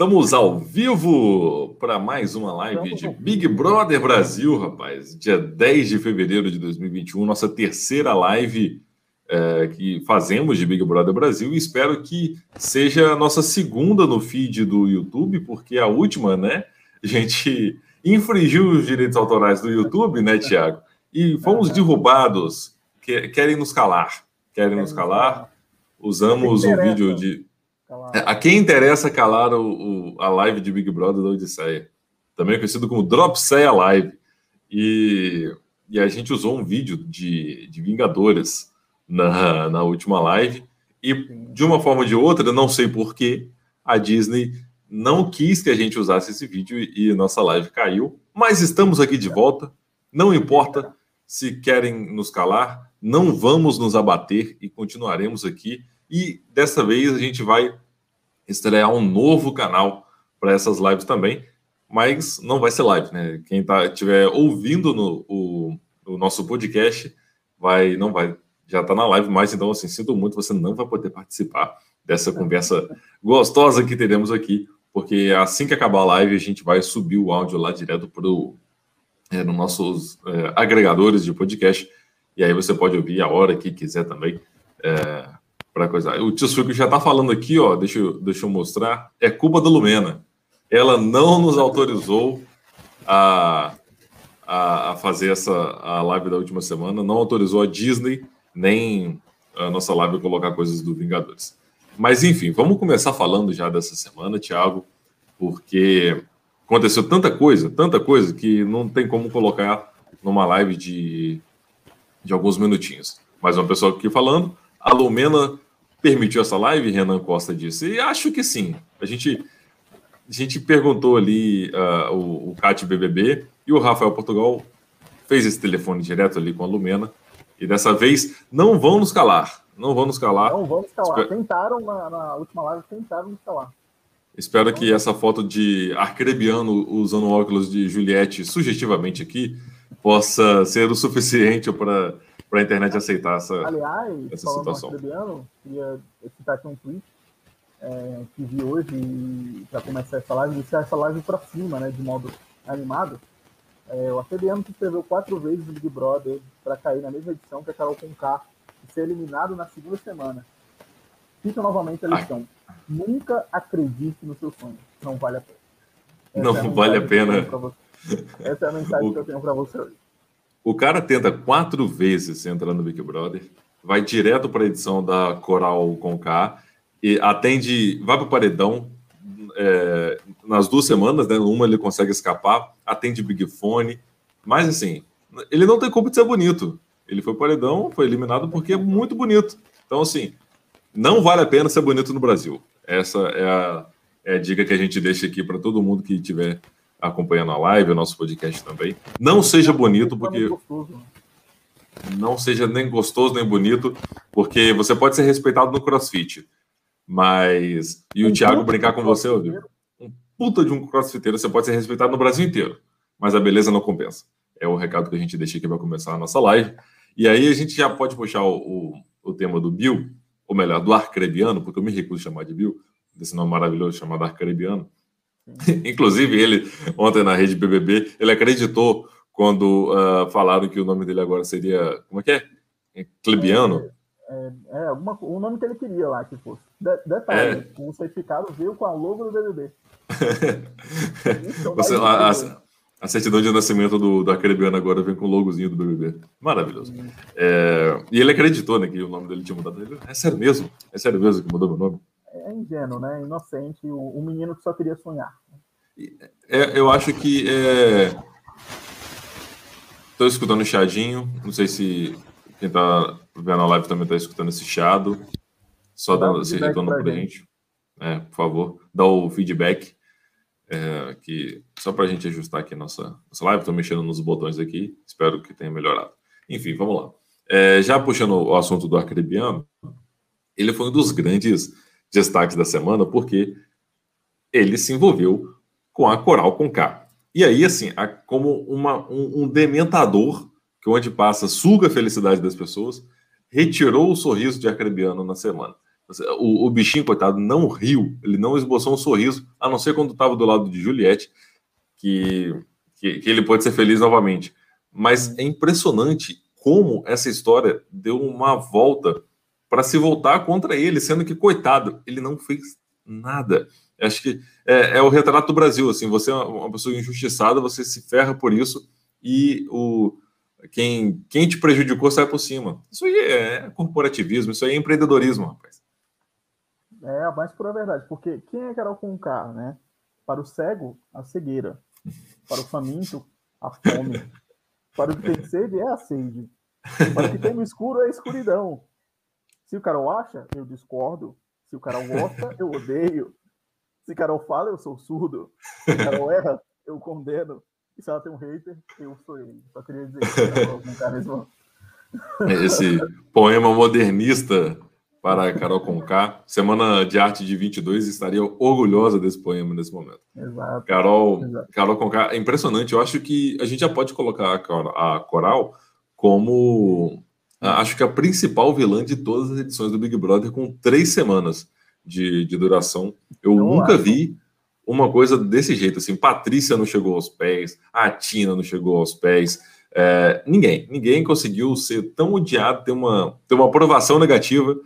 Estamos ao vivo para mais uma live de Big Brother Brasil, rapaz. Dia 10 de fevereiro de 2021, nossa terceira live é, que fazemos de Big Brother Brasil. E espero que seja a nossa segunda no feed do YouTube, porque a última, né? A gente infringiu os direitos autorais do YouTube, né, Tiago? E fomos derrubados. Querem nos calar. Querem nos calar. Usamos um vídeo de é, a quem interessa calar o, o, a live de Big Brother da Odisseia, também conhecido como Dropseia Live. E, e a gente usou um vídeo de, de Vingadores na, na última live. E de uma forma ou de outra, não sei porquê, a Disney não quis que a gente usasse esse vídeo e nossa live caiu. Mas estamos aqui de volta. Não importa se querem nos calar, não vamos nos abater e continuaremos aqui e dessa vez a gente vai estrear um novo canal para essas lives também, mas não vai ser live, né? Quem tá, estiver ouvindo no, o, o, nosso podcast vai, não vai, já está na live, mas então assim, sinto muito, você não vai poder participar dessa conversa gostosa que teremos aqui, porque assim que acabar a live a gente vai subir o áudio lá direto para é, nos nossos é, agregadores de podcast e aí você pode ouvir a hora que quiser também. É, para coisa. O Suco já está falando aqui, ó, deixa eu, deixa eu mostrar. É culpa da Lumena. Ela não nos autorizou a, a, a, fazer essa a live da última semana, não autorizou a Disney nem a nossa live colocar coisas do Vingadores. Mas enfim, vamos começar falando já dessa semana, Thiago, porque aconteceu tanta coisa, tanta coisa que não tem como colocar numa live de, de alguns minutinhos. Mas uma pessoa aqui falando, a Lumena permitiu essa live, Renan Costa disse. E acho que sim. A gente, a gente perguntou ali uh, o, o CAT BBB e o Rafael Portugal fez esse telefone direto ali com a Lumena. E dessa vez não vão nos calar. Não vão nos calar. Não vão nos calar. Esper... Tentaram na, na, última live, tentaram nos calar. Espero que essa foto de arcrebiano usando óculos de Juliette sugestivamente aqui possa ser o suficiente para para a internet aceitar essa, Aliás, essa situação. Aliás, queria citar aqui um tweet é, que vi hoje para começar essa live, deixar essa live para cima, né, de modo animado. É, o Arcrebiano que escreveu quatro vezes o Big Brother para cair na mesma edição que a Carol Conká e ser eliminado na segunda semana. Fica novamente a lição. Ai. Nunca acredite no seu sonho. Não vale a pena. Essa não é a vale a pena. Essa é a mensagem o... que eu tenho para você hoje. O cara tenta quatro vezes entrar no Big Brother, vai direto para a edição da Coral com K e atende, vai para o paredão é, nas duas semanas, né? Uma ele consegue escapar, atende Big Fone, mas assim, ele não tem culpa de ser bonito. Ele foi paredão, foi eliminado porque é muito bonito. Então, assim, não vale a pena ser bonito no Brasil. Essa é a, é a dica que a gente deixa aqui para todo mundo que tiver acompanhando a live, o nosso podcast também. Não seja bonito, porque. Não seja nem gostoso nem bonito, porque você pode ser respeitado no crossfit. Mas. E o Thiago brincar com você, ouviu? Um puta de um crossfiteiro, você pode ser respeitado no Brasil inteiro. Mas a beleza não compensa. É o recado que a gente deixa aqui para começar a nossa live. E aí a gente já pode puxar o, o, o tema do Bill, ou melhor, do Arcrebiano, porque eu me recuso a chamar de Bill, desse nome maravilhoso chamado Arcrebiano Inclusive, ele, ontem na rede BBB, ele acreditou quando uh, falaram que o nome dele agora seria. Como é que é? é Clebiano? É, é, é uma, o nome que ele queria lá que fosse. De, detalhe, é. o certificado veio com a logo do BBB. Você, a, a, a, certidão de nascimento do, do Acrebiano agora vem com o logozinho do BBB. Maravilhoso. É, e ele acreditou né, que o nome dele tinha mudado. é sério mesmo? É sério mesmo que mudou meu nome? É ingênuo, né? Inocente, o, o menino que só queria sonhar. É, eu acho que estou é... escutando o chadinho. Não sei se quem está vendo a live também está escutando esse chiado. Só dando esse retorno para a gente. É, por favor, dá o feedback. É, que só para a gente ajustar aqui nossa, nossa live, estou mexendo nos botões aqui, espero que tenha melhorado. Enfim, vamos lá. É, já puxando o assunto do Arcrebiano, ele foi um dos grandes destaques da semana, porque ele se envolveu com a Coral com K. E aí, assim, como uma, um, um dementador que onde passa suga a felicidade das pessoas, retirou o sorriso de Acrebiano na semana. O, o, bichinho, coitado, não riu, ele não esboçou um sorriso, a não ser quando estava do lado de Juliette, que, que, que ele pode ser feliz novamente. Mas é impressionante como essa história deu uma volta para se voltar contra ele, sendo que, coitado, ele não fez nada. Acho que é, é, o retrato do Brasil, assim, você é uma pessoa injustiçada, você se ferra por isso e o quem, quem te prejudicou sai por cima. Isso aí é corporativismo, isso aí é empreendedorismo, rapaz. É a mais pura verdade, porque quem é Carol com K, né? Para o cego, a cegueira. Para o faminto, a fome. Para o que tem sede, é a sede. Para o que tem no escuro, é a escuridão. Se o Carol acha, eu discordo. Se o Carol gosta, eu odeio. Se o Carol fala, eu sou surdo. Se o Carol erra, eu condeno. E se ela tem um hater, eu sou ele. Só queria dizer isso. Esse poema modernista para Carol Conká. Semana de Arte de 22 estaria orgulhosa desse poema nesse momento. Exato. Carol, Exato. Carol Conká, é impressionante. Eu acho que a gente já pode colocar a Coral como acho que a principal vilã de todas as edições do Big Brother, com três semanas de, de duração. Eu, Eu nunca acho. vi uma coisa desse jeito. Assim, Patrícia não chegou aos pés, a Tina não chegou aos pés. É, ninguém, ninguém conseguiu ser tão odiado, ter uma, ter uma aprovação negativa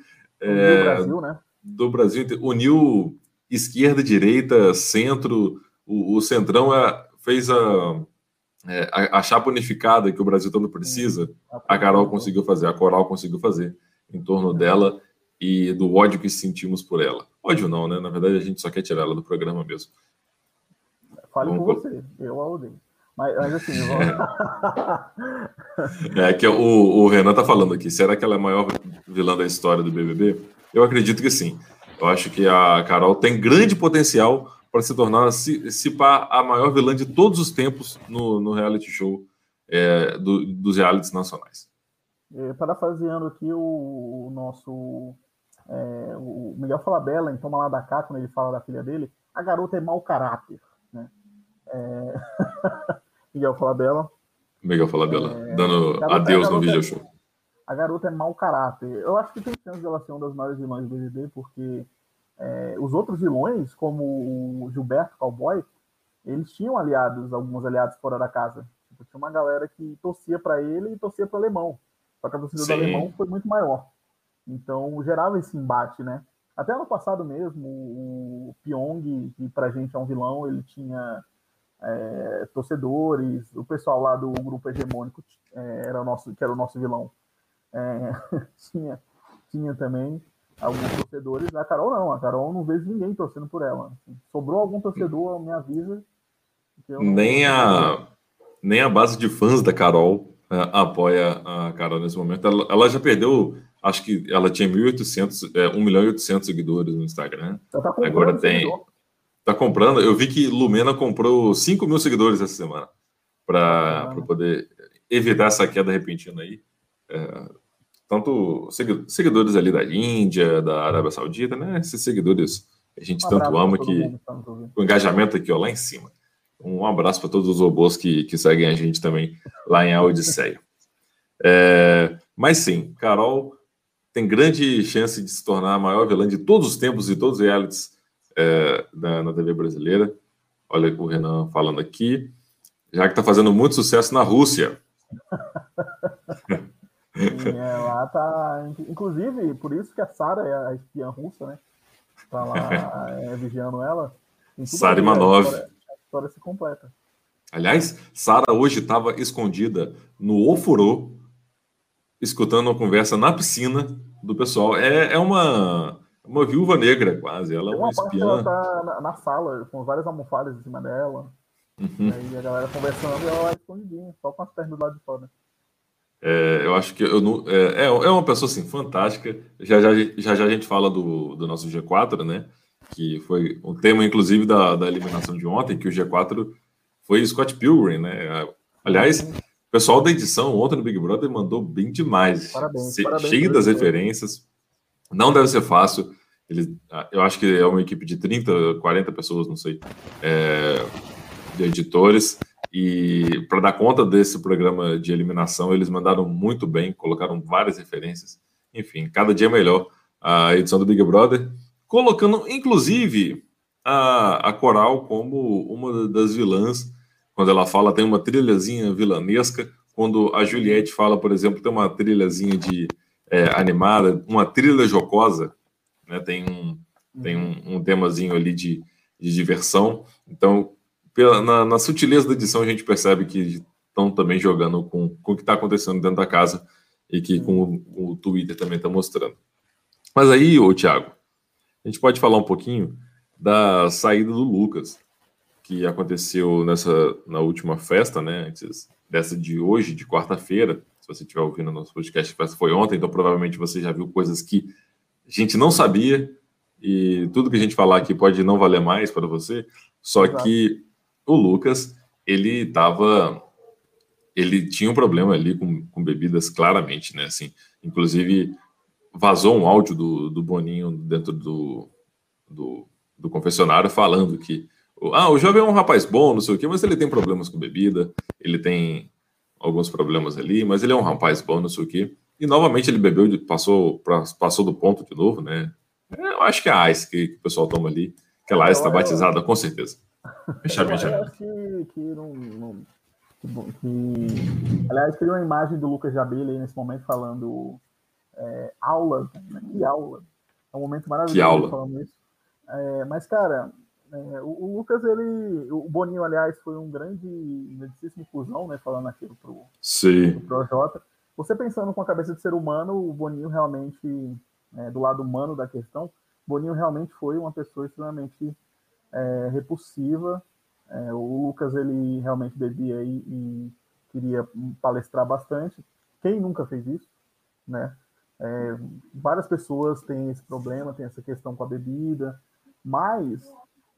é, do Brasil, né? Do Brasil uniu esquerda, direita, centro. O, o centrão é, fez a, é, a, a, chapa unificada que o Brasil tanto precisa. A Carol conseguiu fazer, a Coral conseguiu fazer em torno dela e do ódio que sentimos por ela. Ódio não, né? Na verdade, a gente só quer tirar ela do programa mesmo. Fale Vamos por você, eu a odeio. Mas, mas assim, vamos... é que o, o Renan tá falando aqui. Será que ela é a maior vilã da história do BBB? Eu acredito que sim. Eu acho que a Carol tem grande potencial para se tornar, se, se pá, a maior vilã de todos os tempos no, no reality show é, do, dos realities nacionais. É, parafraseando aqui o, o nosso é, o Miguel Falabella, em Toma Lá da Cá, quando ele fala da filha dele, a garota é mau caráter. Né? É... Miguel Falabella. Miguel Falabella, é... dando adeus no vídeo show. A garota é mau caráter. Eu acho que tem chance de ela ser uma das maiores vilões do BBB, porque é, os outros vilões, como o Gilberto Cowboy, eles tinham aliados, alguns aliados fora da casa. Tipo, tinha uma galera que torcia para ele e torcia para o alemão. Só que a torcida do alemão foi muito maior. Então gerava esse embate, né? Até ano passado mesmo, o Pyong, que pra gente é um vilão, ele tinha é, torcedores, o pessoal lá do grupo hegemônico é, era nosso, que era o nosso vilão. É, tinha, tinha também alguns torcedores. A Carol não, a Carol não vejo ninguém torcendo por ela. Sobrou algum torcedor, me avisa. Nem a, nem a base de fãs da Carol é, apoia a Carol nesse momento. Ela, ela já perdeu acho que ela tinha 1.800, é, 1 milhão e 800 seguidores no Instagram. Tá Agora tem. Seguidor. Tá comprando. Eu vi que Lumena comprou 5 mil seguidores essa semana para ah, poder evitar essa queda repentina aí. É, tanto seguidores ali da Índia, da Arábia Saudita, né? Esses seguidores a gente um tanto ama que tá o engajamento aqui ó, lá em cima. Um abraço para todos os robôs que, que seguem a gente também lá em Odisseia. É, mas sim, Carol tem grande chance de se tornar a maior vilã de todos os tempos e todos os realities é, na, na, TV brasileira. Olha o Renan falando aqui. Já que está fazendo muito sucesso na Rússia. Sim, é, lá tá. Inclusive, por isso que a Sara é a espiã russa, né? Tá lá é, vigiando ela. Sara Imanov. A história, a história se completa. Aliás, Sara hoje estava escondida no Ofurô, escutando uma conversa na piscina do pessoal. É, é uma, uma viúva negra, quase. Ela é uma, uma espiã. Ela tá na, na, sala, com várias almofadas em cima dela. Uhum. Aí a galera conversando e ela escondidinha, só com as pernas do lado de fora. É, eu acho que eu não, é, é, é uma pessoa assim, fantástica. Já já, já já a gente fala do, do nosso G4, né? Que foi um tema, inclusive, da, da eliminação de ontem, que o G4 foi Scott Pilgrim, né? Aliás, pessoal da edição ontem no Big Brother mandou bem demais. Parabéns, Se, parabéns cheio das referências. Não deve ser fácil. Eles, ah, eu acho que é uma equipe de 30, 40 pessoas, não sei, é, de editores. E para dar conta desse programa de eliminação, eles mandaram muito bem, colocaram várias referências. Enfim, cada dia melhor a edição do Big Brother, colocando inclusive a, a Coral como uma das vilãs. Quando ela fala, tem uma trilhazinha vilanesca. Quando a Juliette fala, por exemplo, tem uma trilhazinha de é, animada, uma trilha jocosa, né? tem, um, tem um, um temazinho ali de, de diversão. Então, pela, na, na, sutileza da edição, a gente percebe que estão também jogando com, com o que está acontecendo dentro da casa e que com o, o Twitter também está mostrando. Mas aí, ô Thiago, a gente pode falar um pouquinho da saída do Lucas, que aconteceu nessa na última festa, né? Antes dessa de hoje, de quarta-feira. Se você estiver ouvindo nosso podcast, a festa foi ontem, então provavelmente você já viu coisas que a gente não sabia e tudo que a gente falar aqui pode não valer mais para você. Só que o Lucas, ele estava ele tinha um problema ali com, com bebidas, claramente, né? Assim, inclusive, vazou um áudio do, do Boninho dentro do, do, do confessionário falando que ah, o jovem é um rapaz bom, não sei o quê, mas ele tem problemas com bebida, ele tem alguns problemas ali, mas ele é um rapaz bom, não sei o quê. E novamente ele bebeu, passou, passou do ponto de novo, né? Eu acho que é a Ice que, que o pessoal toma ali, aquela Ice está batizada, com certeza. Fechar, acho que, que não, não que, aliás, queria uma imagem do Lucas Jabelli aí nesse momento falando é, aula, né? que aula. É um momento maravilhoso que aula. falando isso. É, mas, cara, é, o, o, Lucas, ele. O Boninho, aliás, foi um grande grandíssimo fusão, né? Falando aquilo pro, Sim. pro Projota. Você pensando com a cabeça de ser humano, o Boninho realmente, é, do lado humano da questão, Boninho realmente foi uma pessoa extremamente é, repulsiva é, o Lucas ele realmente bebia e, e, queria palestrar bastante. Quem nunca fez isso, né? É, várias pessoas têm esse problema, tem essa questão com a bebida, mas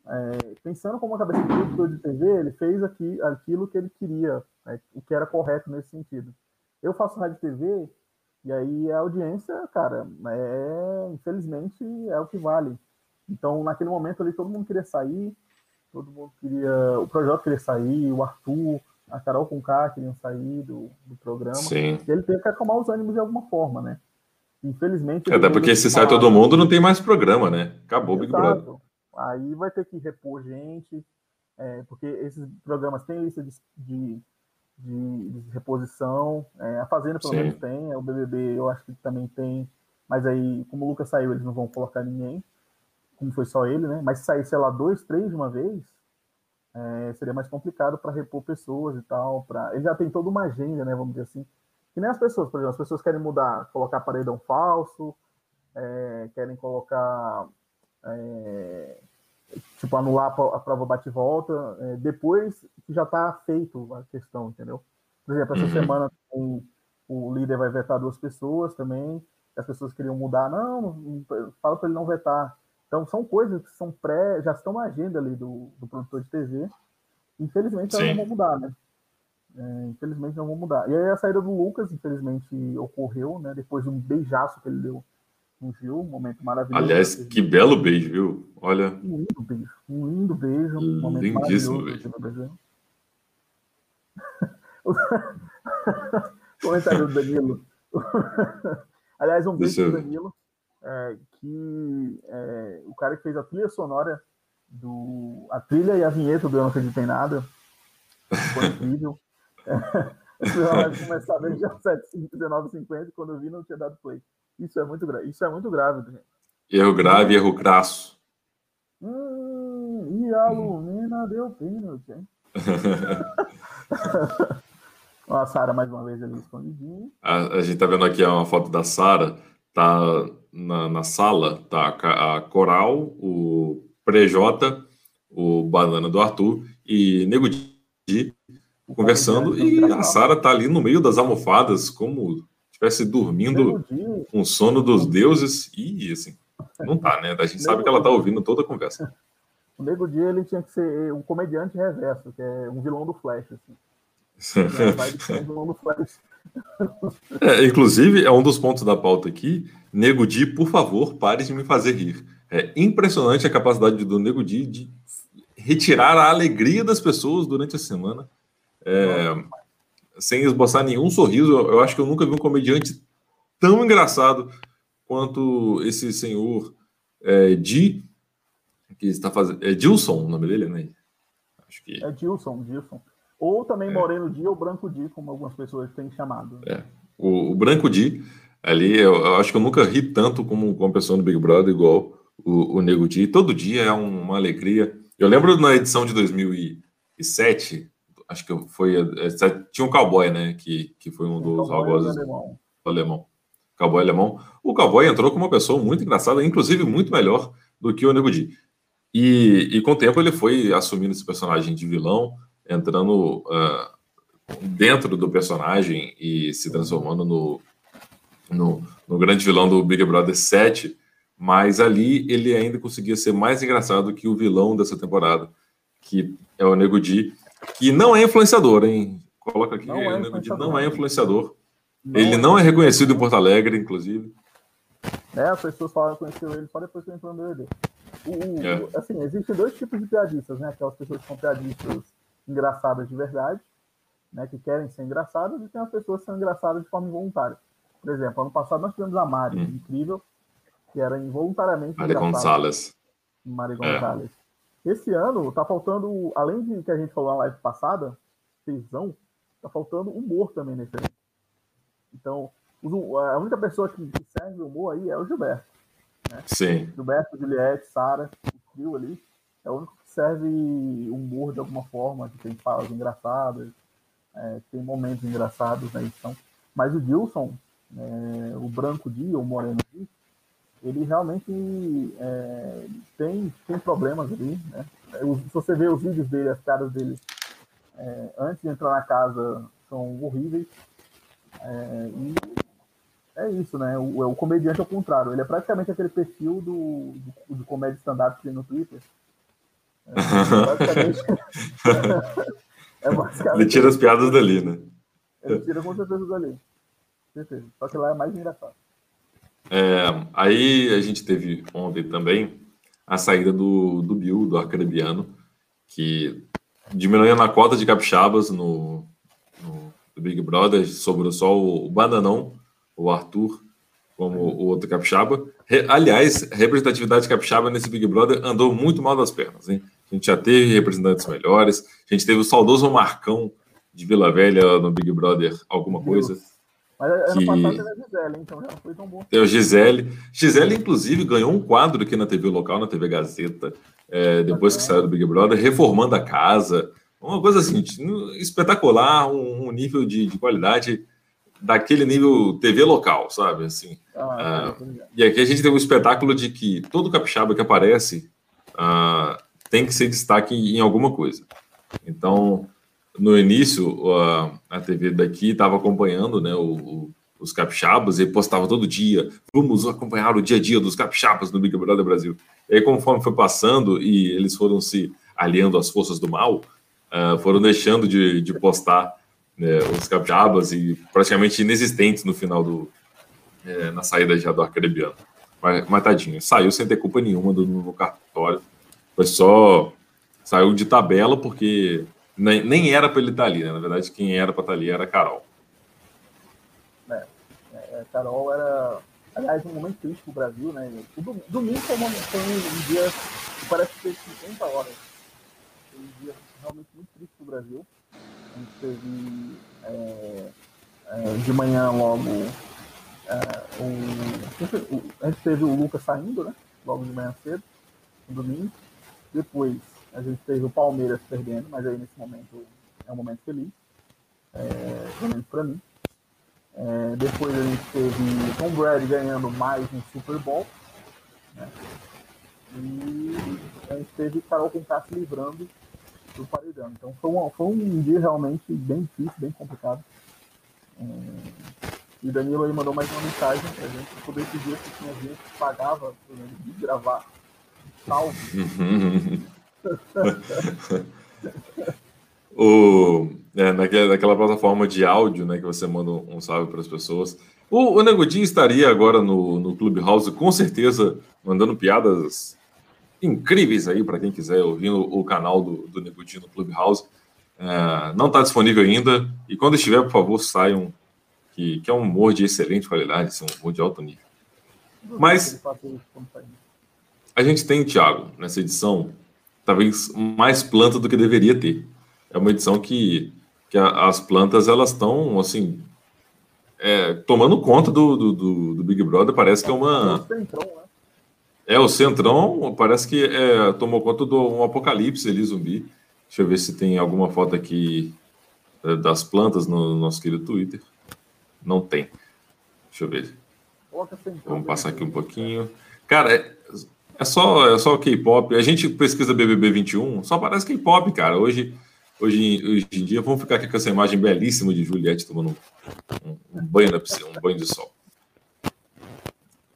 é, pensando como a cabeça de produtor de TV, ele fez aqui, aquilo que ele queria, né, o que era correto nesse sentido. Eu faço rádio TV e aí a audiência, cara, é, infelizmente é o que vale. Então, naquele momento ali, todo mundo queria sair, todo mundo queria. O projeto queria sair, o Arthur, a Carol com K queriam sair do, do programa. Sim. E ele teve que acalmar os ânimos de alguma forma, né? Infelizmente. Até porque se sai todo mundo, não tem mais programa, né? Acabou o Big Brother. Aí vai ter que repor gente, é, porque esses programas têm lista de, de, de, de reposição. É, a Fazenda, pelo Sim. menos, tem. O BBB, eu acho que também tem. Mas aí, como o Lucas saiu, eles não vão colocar ninguém como foi só ele, né? Mas se sair, sei lá, dois, três de uma vez, é, seria mais complicado para repor pessoas e tal. Pra... Ele já tem toda uma agenda, né? Vamos dizer assim. Que nem as pessoas, por exemplo, as pessoas querem mudar, colocar paredão falso, é, querem colocar. É, tipo, anular a prova bate-volta, é, depois que já está feito a questão, entendeu? Por exemplo, essa uhum. semana o, o líder vai vetar duas pessoas também, as pessoas queriam mudar, não, não fala para ele não vetar. Então são coisas que são pré, já estão na agenda ali do, do produtor de TV. Infelizmente elas não vão mudar, né? É, infelizmente não vão mudar. E aí a saída do Lucas, infelizmente, ocorreu, né? Depois de um beijaço que ele deu no Gil, um momento maravilhoso. Aliás, que belo beijo, viu? Olha. Um lindo beijo. Um lindo beijo. Um momento Lindíssimo beijo. Comentário do Danilo. Aliás, um beijo do Danilo é, que é, o cara que fez a trilha sonora do a trilha e a vinheta do Eu Não Acredito em Nada foi incrível. vai começar desde as 19h50 quando eu vi não tinha dado play. Isso é muito grave. Isso é muito grave, gente. Erro grave, erro crasso. Hum, e a Lumina hum. deu pênalti, hein? a Sara mais uma vez ali escondidinha. A, a gente tá vendo aqui uma foto da Sara, tá na, na sala tá? A Coral, o Prejota, o Banana do Arthur e Nego Di conversando e a Sara tá ali no meio das almofadas, como estivesse dormindo com o sono dos deuses. E assim, não tá, né? A gente sabe que ela tá ouvindo toda a conversa. O Nego Di ele tinha que ser um comediante reverso, que é um vilão do Flash, assim. É, inclusive, é um dos pontos da pauta aqui. Nego Di, por favor, pare de me fazer rir. É impressionante a capacidade do Nego Di de retirar a alegria das pessoas durante a semana, é, sem esboçar nenhum sorriso. Eu acho que eu nunca vi um comediante tão engraçado quanto esse senhor é, Di, que está fazendo. É Dilson o nome dele, né? Acho que... É Dilson, Dilson. Ou também é. Moreno Di ou Branco Di, como algumas pessoas têm chamado. É. O, o Branco Di, ali, eu, eu, acho que eu nunca ri tanto como com uma pessoa no Big Brother igual o, o Nego Di. Todo dia é uma alegria. Eu lembro na edição de 2007, acho que foi. É, tinha um cowboy, né? Que, que foi um dos algozes alemão. alemão. Cowboy alemão. O cowboy entrou como uma pessoa muito engraçada, inclusive muito melhor do que o Nego Di. E, e com o tempo ele foi assumindo esse personagem de vilão, entrando uh, dentro do personagem e se transformando no, no, no, grande vilão do Big Brother 7. Mas ali ele ainda conseguia ser mais engraçado que o vilão dessa temporada, que é o Nego Di, que não é influenciador, hein? Coloca aqui, não é o Nego Di não é influenciador. Não ele é. não é reconhecido em Porto Alegre, inclusive. É, as pessoas falaram que ele só depois que entrou no BBB. O, é. Assim, existem dois tipos de piadistas, né? Aquelas pessoas que são piadistas engraçadas de verdade, né? Que querem ser engraçadas, e tem as pessoas que são engraçadas de forma involuntária. Por exemplo, ano passado nós tivemos a Mari, hum. incrível, que era involuntariamente Mari Gonçalves. Mari é. Gonçalves. É. Esse ano tá faltando, além de que a gente falou na live passada, tesão, tá faltando humor também nesse ano. Então, a única pessoa que serve humor aí é o Gilberto. Né? Sim. Gilberto, Juliette, Sara, o trio ali, é o único que serve humor de alguma forma, que tem falas engraçadas, é, tem momentos engraçados na edição. Mas o Dilson, é, o Branco Di, ou o Moreno Di, ele realmente é, tem, tem problemas ali. Né? Se você vê os vídeos dele, as caras dele, é, antes de entrar na casa, são horríveis. É, e é isso, né? O, o comediante ao contrário. Ele é praticamente aquele perfil do, do, do comédia stand-up que tem no Twitter. É, basicamente, é basicamente, Ele tira as piadas dali, né? Ele tira com certeza dali. Certeza. Só que lá é mais engraçado. É, aí a gente teve ontem também a saída do, do Bill, do Arcrebiano, que diminuindo a cota de capixabas no, no Big Brother, sobrou só o Bananão, o Arthur, como o outro capixaba. Re, aliás, representatividade capixaba nesse Big Brother andou muito mal das pernas, hein? A gente já teve representantes melhores, a gente teve o saudoso Marcão de Vila Velha no Big Brother, alguma coisa. Mas ano que... passado teve a Gisele, então já foi tão bom. Tem o Gisele. Gisele, inclusive, ganhou um quadro aqui na TV local, na TV Gazeta, é, depois que saiu do Big Brother, reformando a casa. Uma coisa assim, espetacular, um, um nível de, de qualidade daquele nível TV local, sabe? Assim, ah, uh, e aqui a gente tem um espetáculo de que todo capixaba que aparece uh, tem que ser destaque em alguma coisa. Então, no início, uh, a TV daqui estava acompanhando né, o, o, os capixabas e postava todo dia, vamos acompanhar o dia a dia dos capixabas no Big Brother Brasil. E aí, conforme foi passando e eles foram se aliando às forças do mal, foram deixando de, de postar né, os capixabas e praticamente inexistentes no final do é, na saída já do Arcrebiano. Mas, mas tadinho, saiu sem ter culpa nenhuma do, no cartório. Foi só saiu de tabela porque nem, nem era para ele estar ali, né? Na verdade, quem era para estar ali era a Carol. É, é, Carol era, aliás, um momento triste para o Brasil, né? O domingo foi um, um dia que parece ter 50 horas. Foi um dia realmente muito triste para o Brasil. A gente teve é, é, de manhã logo é, o, a gente teve o Lucas saindo, né? Logo de manhã cedo, no domingo. Depois a gente teve o Palmeiras perdendo, mas aí nesse momento é um momento feliz, é, pelo menos para mim. É, depois a gente teve Tom Brady ganhando mais um Super Bowl. Né? E a gente teve Carol Conká se livrando do paredão. Então foi um, foi um dia realmente bem difícil, bem complicado. É, e Danilo aí mandou mais uma mensagem pra gente sobre esse dia que tinha gente que pagava de gravar. Salve. o, é, naquela, naquela, plataforma de áudio, né, que você manda um salve para as pessoas. O, o Negodinho estaria agora no, no Clubhouse, com certeza, mandando piadas incríveis aí para quem quiser ouvir o, o canal do, do Negudinho no Clubhouse. É, não está disponível ainda. E quando estiver, por favor, saiam. Que, que é um humor de excelente qualidade, assim, um humor de alto nível. Mas a gente tem, Thiago, nessa edição, talvez mais planta do que deveria ter. É uma edição que, que a, as plantas elas estão assim é, tomando conta do, do, do, do, Big Brother. Parece que é uma é o Centrão. Parece que é, tomou conta do um apocalipse ali zumbi. Deixa eu ver se tem alguma foto aqui é, das plantas no nosso querido Twitter. Não tem. Deixa eu ver. Vamos passar aqui um pouquinho. Cara, é, só, é só K-pop. A gente pesquisa BBB 21, só parece K-pop, cara. Hoje, hoje, hoje em dia, vamos ficar aqui com essa imagem belíssima de Juliette tomando um, um banho na piscina, um banho de sol.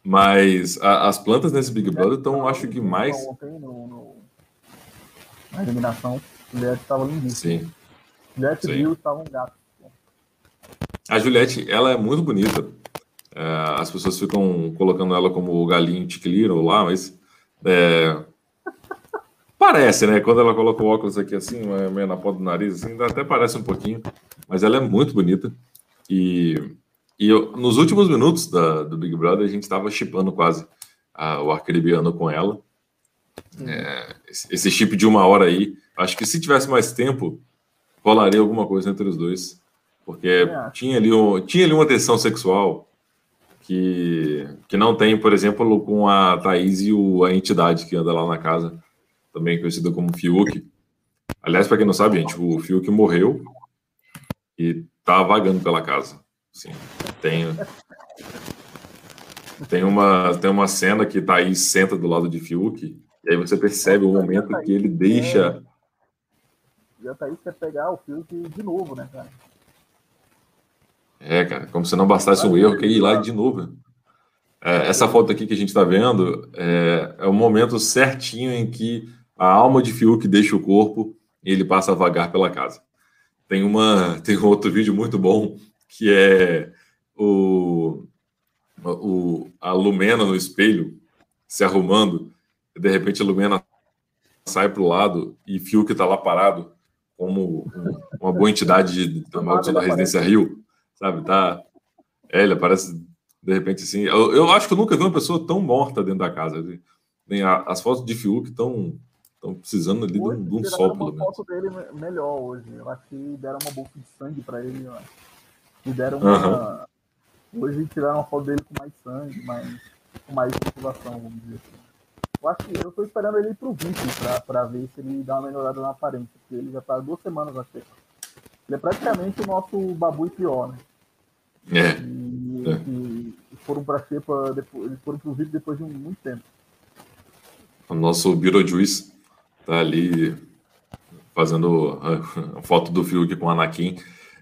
Mas a, as plantas nesse Big Brother estão, acho que mais. No, no... na eliminação, Juliette estava lindíssima. Sim. Juliette Sim. viu estava um gato. A Juliette, ela é muito bonita. É, as pessoas ficam colocando ela como o galinho Tiquiliro lá, mas é, parece, né? Quando ela coloca o óculos aqui assim, meio na ponta do nariz, assim, até parece um pouquinho, mas ela é muito bonita. E, e eu, nos últimos minutos da, do Big Brother, a gente estava chipando quase a, o arcaribiano com ela. É, esse chip de uma hora aí, acho que se tivesse mais tempo, rolaria alguma coisa entre os dois. Porque é. tinha, ali um, tinha ali uma tensão sexual que, que não tem, por exemplo, com a Thaís e o, a entidade que anda lá na casa, também conhecida como Fiuk. Aliás, para quem não sabe, gente, o Fiuk morreu e tá vagando pela casa. Sim, tem, tem, uma, tem uma cena que Thaís senta do lado de Fiuk, e aí você percebe o momento que ele deixa. E a Thaís quer pegar o Fiuk de novo, né, cara? É, cara, como se não bastasse um erro, queria ir lá de novo. É, essa foto aqui que a gente está vendo é, é o momento certinho em que a alma de Fiuk deixa o corpo e ele passa a vagar pela casa. Tem, uma, tem outro vídeo muito bom que é o, o, a Lumena no espelho se arrumando, e de repente a Lumena sai para o lado e Fiuk está lá parado como uma boa entidade da maldição da Residência Rio sabe? Tá. É, ele aparece de repente assim. Eu, eu, acho que eu nunca vi uma pessoa tão morta dentro da casa. Nem as fotos de Fiuk estão estão precisando ali hoje, de um, de um sol, pelo menos. foto dele melhor hoje. Eu acho que deram uma bolsa de sangue para ele. E deram uma. Uhum. Hoje tiraram uma foto dele com mais sangue, mais, com mais motivação, vamos dizer assim. Eu acho que eu tô esperando ele ir pro VIP para ver se ele dá uma melhorada na aparência, porque ele já tá duas semanas aqui. Ele é praticamente o nosso babu e pior, né? É. E, é. e foram para Xepa, depois, eles foram para o depois de muito tempo. O nosso Beetlejuice tá ali fazendo a, foto do Fiuk com o Anakin.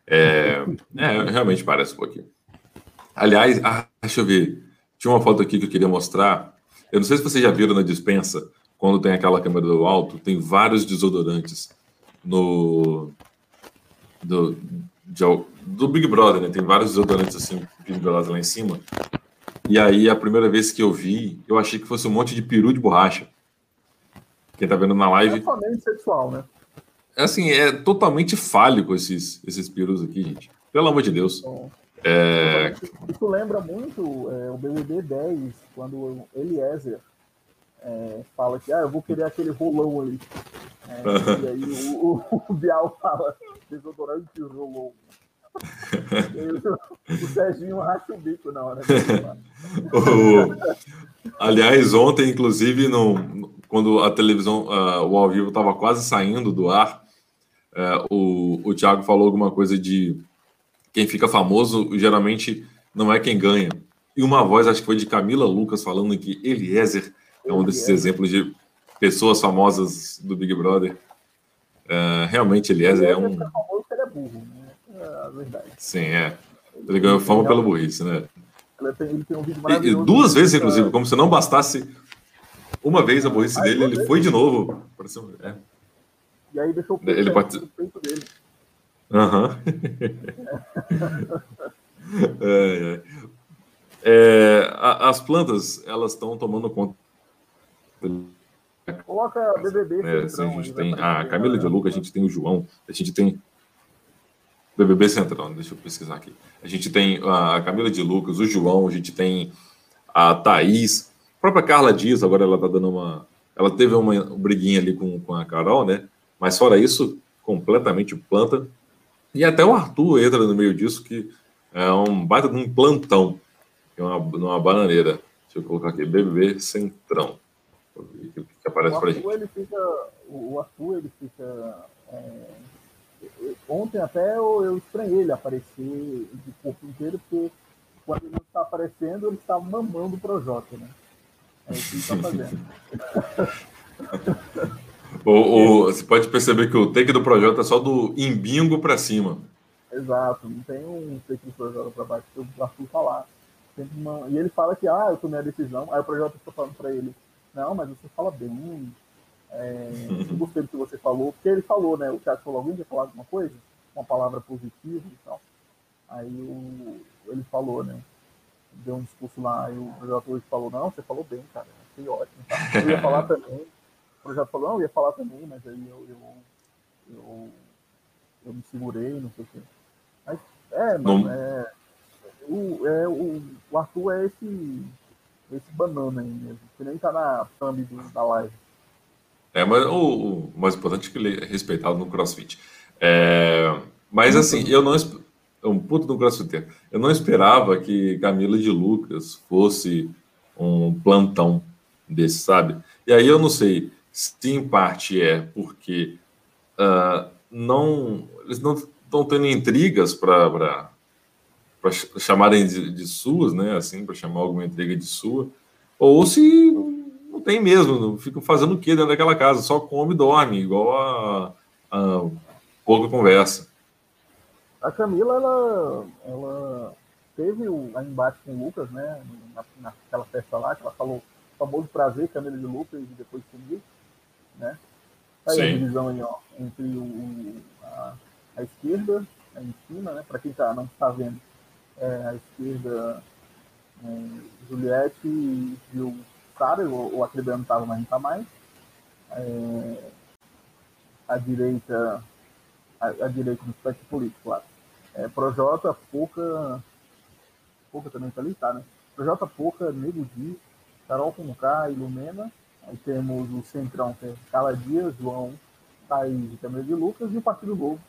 É, é, realmente parece um pouquinho. Aliás, ah, deixa eu ver. Tinha uma foto aqui que eu queria mostrar. Eu não sei se vocês já viram na dispensa, quando tem aquela câmera do alto, tem vários desodorantes no do, de, do Big Brother, né? Tem vários desodorantes assim, pendurados lá em cima. E aí, a primeira vez que eu vi, eu achei que fosse um monte de peru de borracha. Quem tá vendo na live. É totalmente sexual, né? É assim, é totalmente fálico esses, esses perus aqui, gente. Pelo amor de Deus. É... Isso lembra muito é, o BBB 10, quando o Eliezer é, fala que ah, eu vou querer aquele rolão ali. É, e aí o, o, o Bial fala, desodorante rolou. o Serginho racha o bico na hora. o... Aliás, ontem, inclusive, no, quando a televisão, uh, o ao vivo estava quase saindo do ar, uh, o, o Thiago falou alguma coisa de quem fica famoso geralmente não é quem ganha. E uma voz, acho que foi de Camila Lucas, falando que Eliezer é um desses exemplos de pessoas famosas do Big Brother. Uh, realmente, Eliezer é um. Ele é burro, né? É a verdade. Sim, é. Ele ganhou fama pela burrice, né? Ele tem, um vídeo maravilhoso. E, duas vezes, inclusive, como se não bastasse uma vez a burrice dele, ele foi de novo. É. E aí deixou o peito, ele peito dele. Aham. é, é. É, as plantas, elas estão tomando conta Coloca BBB. É, assim, a gente tem a Camila de Luca, a gente tem o João, a gente tem BBB Central, deixa eu pesquisar aqui. A gente tem a Camila de Lucas, o João, a gente tem a Thaís, a própria Carla Dias, agora ela tá dando uma. Ela teve uma briguinha ali com, com a Carol, né? Mas fora isso, completamente planta. E até o Arthur entra no meio disso, que é um baita de um plantão, que é uma, uma bananeira. Deixa eu colocar aqui, BBB Centrão. O que, que aparece o Arthur, pra gente. Ele fica, o Arthur, ele fica. É, ontem até eu, eu estranhei ele aparecer de corpo inteiro, porque quando ele não está aparecendo, ele está mamando o Projota, né? É isso que ele está fazendo. o, o, você pode perceber que o take do Projota é só do imbingo para cima. Exato, não tem um take do Projota para baixo, o Arthur tá lá. Uma... E ele fala que, ah, eu tomei a decisão, aí o Projota está falando para ele, não, mas você fala bem, é, eu gostei do que você falou, porque ele falou, né? O Thiago falou, alguém quer falar alguma coisa? Uma palavra positiva e tal. Aí o, ele falou, né? Deu um discurso lá, e o projeto hoje falou, não, você falou bem, cara, foi ótimo. Tá? Eu ia falar também, o projeto falou, não, eu ia falar também, mas aí eu, eu, eu, eu me segurei, não sei o quê. Mas, é, mano, é, o, é, o, o Arthur é esse, esse banana aí mesmo, que nem tá na thumb da live. É, mas o, o, mais importante é que ele é respeitado no CrossFit. É, mas assim, eu não um puto do CrossFit. Eu não esperava que Camila de Lucas fosse um plantão desse, sabe? E aí eu não sei se em parte é porque uh, não eles não estão tendo intrigas para chamarem de, de suas, né? Assim, para chamar alguma intriga de sua, ou se não tem mesmo, ficam fazendo o que dentro daquela casa? Só come e dorme, igual a, a pouca conversa. A Camila, ela, ela teve o a embate com o Lucas, né? Na, naquela festa lá, que ela falou o famoso prazer, Camila de Lucas, e depois comigo, né? Tá aí Sim. a divisão aí, ó, entre o, a, a esquerda, aí em cima, né? Para quem tá, não está vendo, é, a esquerda, é, Juliette e o cara, o, o Acrebiano estava, mas não está mais. É, a direita, a, direita no espectro político, claro. É, Projota, Pouca, Pouca também está ali, tá, né? Projota, Pouca, Nego Di, Carol Conká, Ilumena. Aí temos o Centrão, que é Cala Dias, João, Thaís e Câmara de Lucas, e o Partido Novo,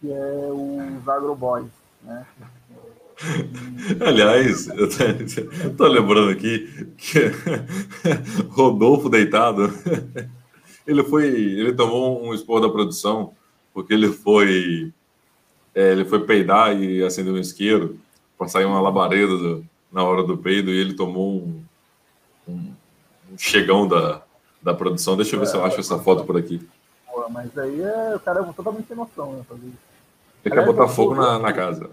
que é os Agroboys, né? Aliás, eu tô, lembrando aqui que Rodolfo deitado, ele foi, ele tomou um expor da produção porque ele foi, é, ele foi peidar e acendeu um isqueiro para sair uma labareda do, na hora do peido e ele tomou um, um, um chegão da, da produção. Deixa eu ver é, se eu acho essa foto por aqui. mas aí é, o cara é totalmente sem noção, né? Ele quer botar fogo na, na casa.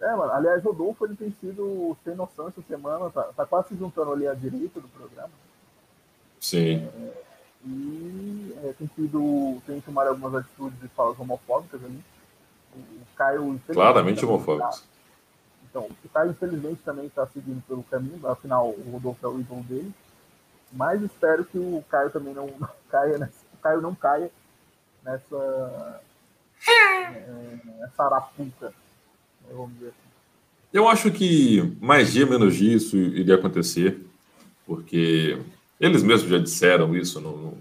É, mano. Aliás, o Rodolfo ele tem sido sem noção essa semana, tá, tá quase se juntando ali à direita do programa. Sim. É, e é, tem sido. tem tomado algumas atitudes de falas homofóbicas ali. O Caio. Claramente homofóbicos. Tá, então, o Caio, infelizmente, também está seguindo pelo caminho, afinal, o Rodolfo é o ídolo dele. Mas espero que o Caio também não, não caia nessa, o Caio não caia nessa. É, essa arapuca vamos dizer assim. Eu acho que mais dia menos dia isso iria acontecer, porque eles mesmos já disseram isso no, no,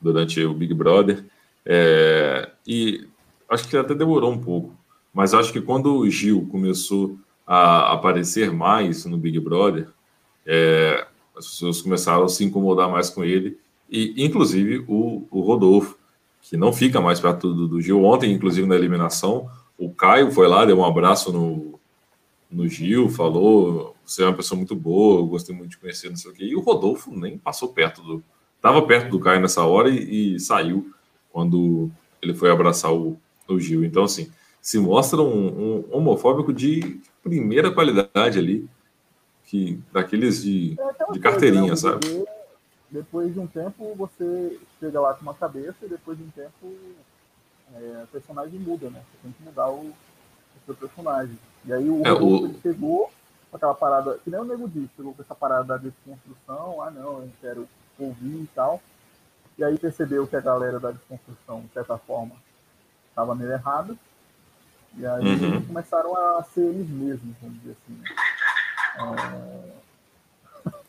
durante o Big Brother, é, e acho que até demorou um pouco, mas acho que quando o Gil começou a aparecer mais no Big Brother, é, as pessoas começaram a se incomodar mais com ele, e inclusive o, o Rodolfo, que não fica mais perto do, do Gil. Ontem, inclusive na eliminação, o Caio foi lá, deu um abraço no, no Gil, falou: você é uma pessoa muito boa, eu gostei muito de conhecer, não sei o quê. E o Rodolfo nem passou perto do. Estava perto do Caio nessa hora e, e, saiu quando ele foi abraçar o, o Gil. Então, assim, se mostra um, um homofóbico de primeira qualidade ali, que daqueles de, é de carteirinha, coisa, né? sabe? Depois de um tempo, você chega lá com uma cabeça e depois de um tempo é, o personagem muda, né? Você tem que mudar o, o seu personagem. E aí o, é, o... chegou com aquela parada, que nem o Nego disse, chegou com essa parada da desconstrução, ah não, eu quero ouvir e tal. E aí percebeu que a galera da desconstrução, de certa forma, estava meio errada. E aí uhum. começaram a ser eles mesmos, vamos dizer assim. Né? É...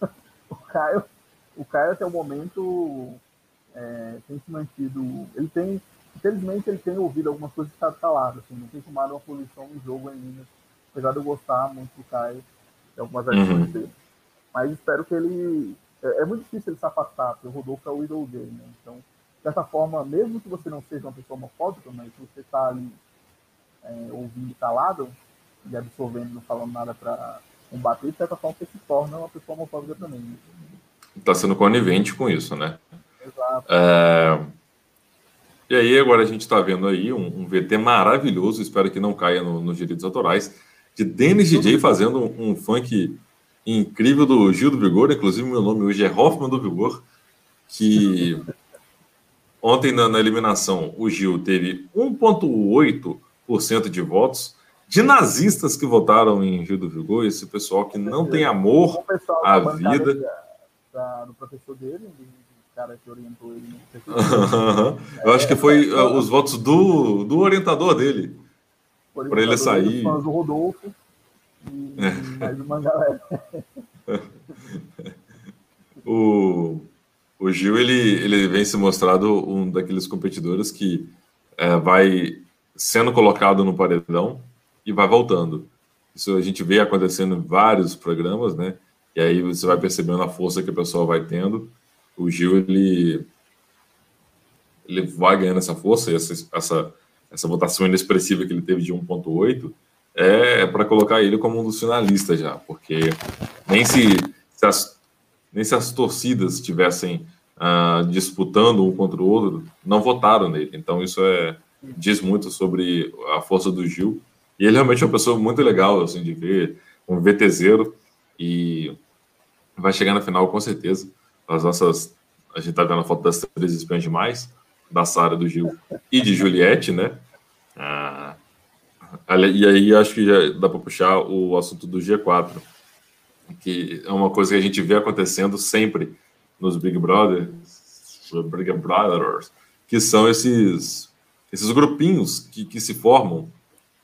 Caio, o Caio até o momento é, tem se mantido. Ele tem, infelizmente, ele tem ouvido algumas coisas que está calado, assim, não tem tomado uma posição no jogo ainda, apesar de eu gostar muito do Caio, de algumas ações uhum. dele. Mas espero que ele. É, é, muito difícil ele se afastar, porque o Rodolfo é o ídolo dele, né? Então, dessa forma, mesmo que você não seja uma pessoa homofóbica, mas se você está ali é, ouvindo calado e absorvendo, não falando nada para combater, de certa forma você se torna uma pessoa homofóbica também. Está sendo conivente com isso, né? Exato. É... E aí agora a gente está vendo aí um, um, VT maravilhoso, espero que não caia no, nos direitos autorais, de Dennis DJ fazendo um, um, funk incrível do Gil do Vigor, inclusive meu nome hoje é Hoffman do Vigor, que ontem na, na eliminação o Gil teve 1,8% de votos, de nazistas que votaram em Gil do Vigor, esse pessoal que não tem amor à vida. Da, do professor dele, cara que orientou ele. Eu acho que foi uh, os votos do, do orientador dele. Para ele sair. Fãs do Rodolfo e mais uma galera. o, o Gil ele, ele vem se mostrado um daqueles competidores que é, vai sendo colocado no paredão e vai voltando. Isso a gente vê acontecendo em vários programas, né? E aí você vai percebendo a força que a pessoa vai tendo o Gil ele, ele vai ganhando essa força, essa, essa, essa votação inexpressiva que ele teve de 1,8 é para colocar ele como um dos finalistas já, porque nem se, se as, nem se as torcidas estivessem uh, disputando um contra o outro, não votaram nele. Então isso é, diz muito sobre a força do Gil. E ele realmente é uma pessoa muito legal assim, de ver, um VTZero, e vai chegar na final com certeza as nossas. A gente tá vendo a foto das três espiãs demais, da Sara, do Gil e de Juliette, né? Ah, e aí acho que já dá para puxar o assunto do G4, que é uma coisa que a gente vê acontecendo sempre nos Big Brothers, Big Brothers, que são esses, esses grupinhos que, que se formam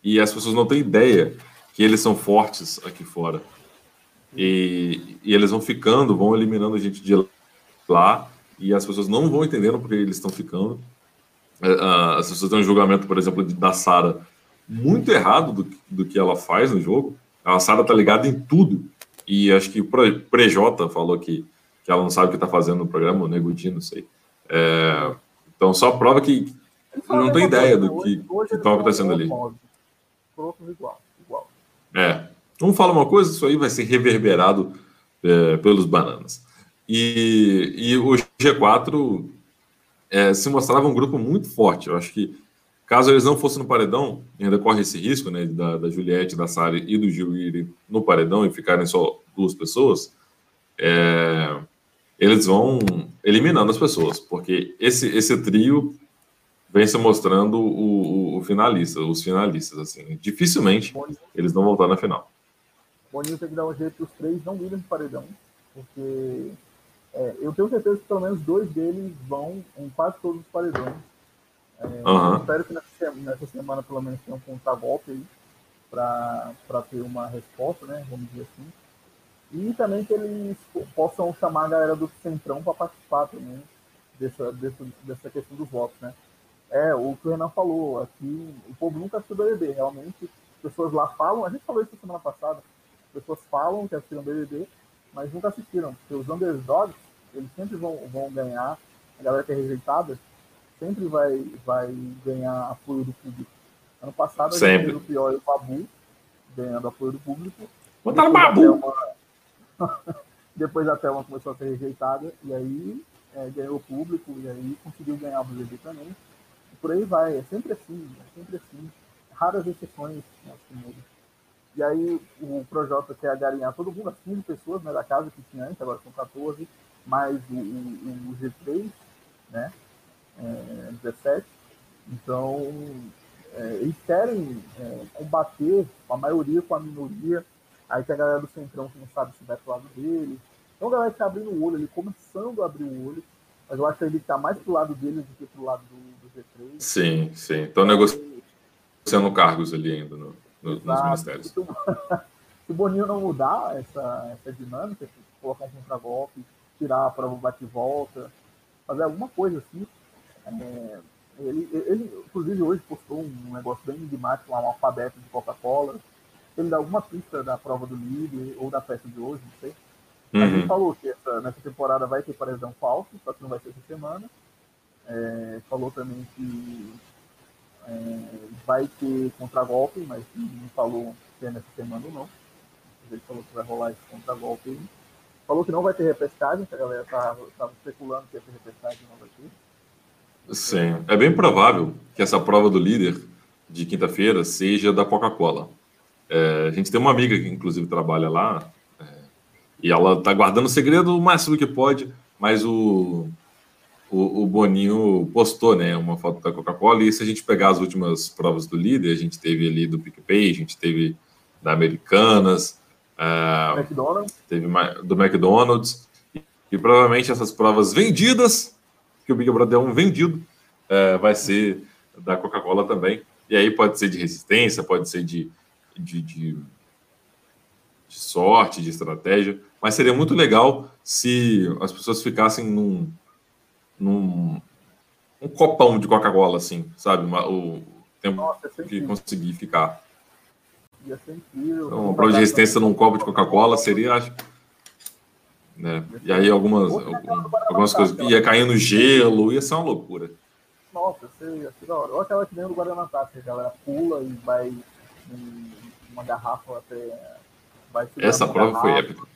e as pessoas não têm ideia que eles são fortes aqui fora. E, e, eles vão ficando, vão eliminando a gente de lá e as pessoas não vão entendendo porque eles estão ficando. É, as pessoas têm um julgamento, por exemplo, da Sara muito errado do, do que ela faz no jogo. A Sara tá ligada em tudo. E acho que o Prejota falou que, que ela não sabe o que tá fazendo no programa, o Negudi, não sei. É, então só prova que não tem ideia do que está acontecendo ali. Igual, igual. É. Um fala uma coisa, isso aí vai ser reverberado é, pelos bananas. E, e o G4 é, se mostrava um grupo muito forte. Eu acho que, caso eles não fossem no paredão, ainda corre esse risco né, da, da Juliette, da Sari e do Gil irem no paredão e ficarem só duas pessoas, é, eles vão eliminando as pessoas, porque esse, esse trio vem se mostrando o, o, o finalista, os finalistas. assim Dificilmente eles não voltar na final. Boninho tem que dar um jeito que os três não irem no paredão, porque é, eu tenho certeza que pelo menos dois deles vão em quase todos os paredões. É, uhum. espero que nessa, nessa, semana pelo menos tenha um contragolpe aí para ter uma resposta, né? Vamos dizer assim. E também que eles possam chamar a galera do Centrão para participar também dessa, dessa, dessa questão dos votos, né? É, o que o Renan falou, aqui o povo nunca assistiu BBB, realmente. As pessoas lá falam, a gente falou isso semana passada, as pessoas falam que assistiram BBB, mas nunca assistiram, porque os underdogs eles sempre vão, vão ganhar, a galera que é rejeitada sempre vai, vai ganhar apoio do público. Ano passado a gente fez o pior e o Babu ganhando apoio do público. Botaram Babu! Uma... Depois a Thelma começou a ser rejeitada e aí é, ganhou o público e aí conseguiu ganhar o BBB também. E por aí vai, é sempre assim, é sempre assim. Raras exceções né, E aí o Projota quer garinhar todo mundo, as 15 pessoas né, da casa que tinha antes, agora são 14 mais o, o, o G3, né? É, 17. Então, é, eles querem é, combater a maioria com a minoria. Aí tem a galera do Centrão que não sabe se vai pro lado dele. Então a galera está abrindo o olho, ele começando a abrir o olho. Mas eu acho que ele está mais pro lado dele do que pro lado do, do G3. Sim, sim. Então negociando cargos ali ainda no, no, nos ministérios. Se o Boninho não mudar essa, essa dinâmica, colocar um contragolpe, tirar a prova bate-volta, fazer alguma coisa assim. É, ele, ele, inclusive, hoje postou um negócio bem enigmático, um alfabeto de Coca-Cola. Ele dá alguma pista da prova do líder ou da festa de hoje, não sei. Uhum. Mas ele falou que essa, nessa temporada vai ter paredão falso, só que não vai ser essa semana. É, falou também que é, vai ter contragolpe, mas não falou se é nessa semana ou não. Ele falou que vai rolar esse contragolpe aí. Falou que não vai ter repescagem, que a galera estava tá, especulando que ia ter repescagem vai ter. Sim, é bem provável que essa prova do líder de quinta-feira seja da Coca-Cola. É, a gente tem uma amiga que, inclusive, trabalha lá é, e ela está guardando o segredo o máximo que pode, mas o, o, o, Boninho postou né, uma foto da Coca-Cola e se a gente pegar as últimas provas do líder, a gente teve ali do PicPay, a gente teve da Americanas, uh, McDonald's. teve do McDonald's, e, e, provavelmente essas provas vendidas, que o Big Brother é um vendido, uh, vai ser da Coca-Cola também. E aí pode ser de resistência, pode ser de, de, de, de sorte, de estratégia, mas seria muito legal se as pessoas ficassem num, num um copão de Coca-Cola, assim, sabe? o tempo Nossa, que conseguir ficar. Ia ser incrível. Então, uma prova de resistência num copo de Coca-Cola seria, acho. Né? E aí algumas, algumas coisas. Ia cair no gelo, ia ser uma loucura. Nossa, ia ser da hora. Ou aquela que nem do Guarana Antártica, a galera pula e vai em uma garrafa até. Essa prova garrafa. foi épica.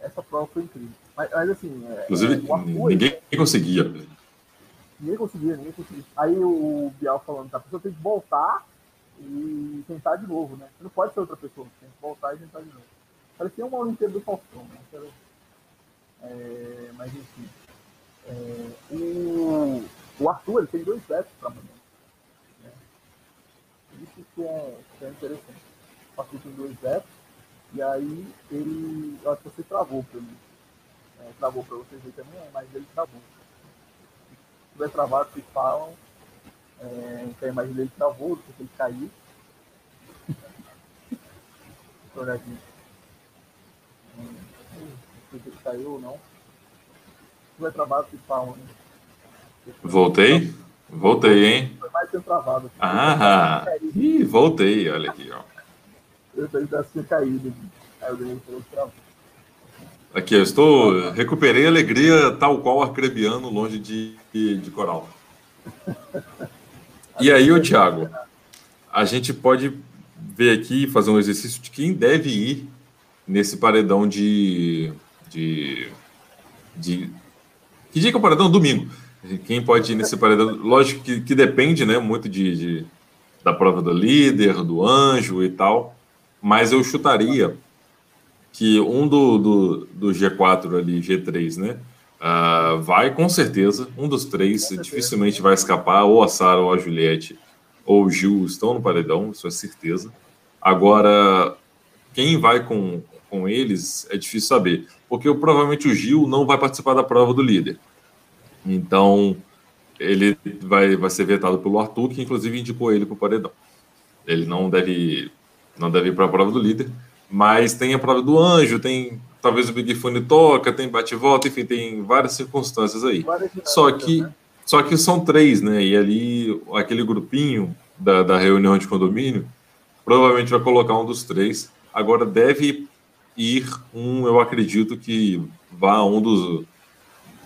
Essa prova foi incrível. Mas, mas assim. É, Inclusive, é, ninguém conseguia. Ninguém conseguia, ninguém conseguia. Aí o Bial falando, tá, a pessoa tem que voltar e tentar de novo, né? Você não pode ser outra pessoa, tem que voltar e tentar de novo. Parecia uma Olimpíada do Faustão, né? É, mas enfim. É, o, o Arthur ele tem dois vetos para amanhã. Né? Isso que é, que é interessante. O Arthur tem dois vetos, e aí ele. Eu acho que você travou para mim. É, travou para vocês aí também, mas ele travou. Se tiver travado, vocês falam. É, então a imagem dele travou, porque ele caiu. Eu aqui. Não sei se ele caiu ou não. Se tiver travado, vocês falam. Né? Voltei? Voltei, hein? Foi mais travado. Ah, ih, voltei, olha aqui, ó. Eu também tinha caído. Aí eu ganhei pelo travou. Aqui, eu estou. Recuperei a alegria tal qual arcrebiano longe de, de, de coral. E aí, o Thiago, a gente pode ver aqui, fazer um exercício de quem deve ir nesse paredão de. de, de que dia que é o paredão? Domingo. Quem pode ir nesse paredão? Lógico que, que depende né, muito de, de, da prova do líder, do anjo e tal, mas eu chutaria que um do, do, do G4 ali, G3, né? Uh, vai com certeza, um dos três dificilmente vai escapar, ou a Sara, ou a Juliette, ou o Gil estão no paredão, isso é certeza. Agora, quem vai com, com eles é difícil saber, porque provavelmente o Gil não vai participar da prova do líder. Então, ele vai, vai ser vetado pelo Arthur, que inclusive indicou ele para o paredão. Ele não deve, não deve ir para a prova do líder, mas tem a prova do anjo, tem talvez o Big Fone toca, tem bate-volta, enfim, tem várias circunstâncias aí. Só que, né? só que são três, né? E ali, aquele grupinho da, da reunião de condomínio provavelmente vai colocar um dos três. Agora deve ir um, eu acredito que vá um dos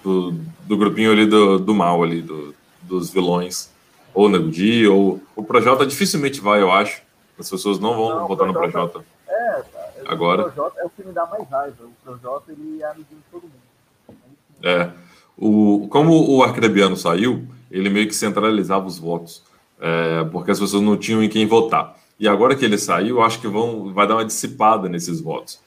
do, do grupinho ali do, do mal ali, do, dos vilões, ou Nego Di, ou o Projota dificilmente vai, eu acho. As pessoas não vão não, votar no Projota. É, Agora. O Projota é o que me dá mais raiva. O Projota ele é amiguinho de todo mundo. É. O, como o Arcrebiano saiu, ele meio que centralizava os votos, é, porque as pessoas não tinham em quem votar. E agora que ele saiu, acho que vão, vai dar uma dissipada nesses votos.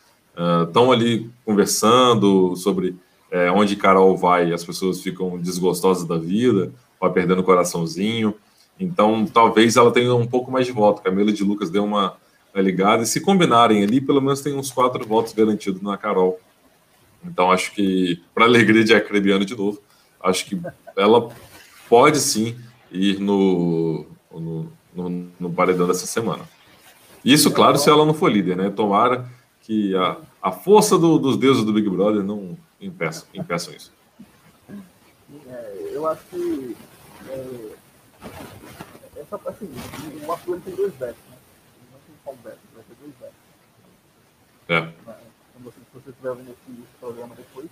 Estão uh, ali conversando sobre é, onde Carol vai, as pessoas ficam desgostosas da vida, vai perdendo o coraçãozinho. Então, talvez ela tenha um pouco mais de voto. Camila de Lucas deu uma, tá ligado? E se combinarem ali, pelo menos tem uns quatro votos garantidos na Carol. Então acho que, para alegria de Acrebiano de novo, acho que ela pode sim ir no, no, no, no paredão dessa semana. Isso, claro, se ela não for líder, né? Tomara que a, a força do, dos deuses do Big Brother não, impeçam, impeçam isso. É, eu acho que é, essa, assim, o Arthur tem dois bets, né? Bet, vai ter dois bets. É. Quando você, se você estiver vendo esse, programa depois,